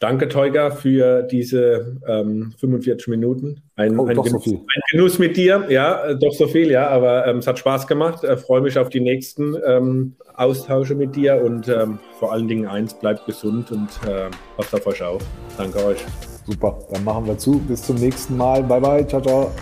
Danke, Teuga, für diese ähm, 45 Minuten. Ein, oh, ein, Genuss, so ein, Genuss, mit dir. Ja, äh, doch so viel, ja, aber ähm, es hat Spaß gemacht. Äh, freue mich auf die nächsten ähm, Austausche mit dir und ähm, vor allen Dingen eins, bleibt gesund und äh, passt auf euch auf. Danke euch. Super, dann machen wir zu. Bis zum nächsten Mal. Bye, bye. Ciao, ciao.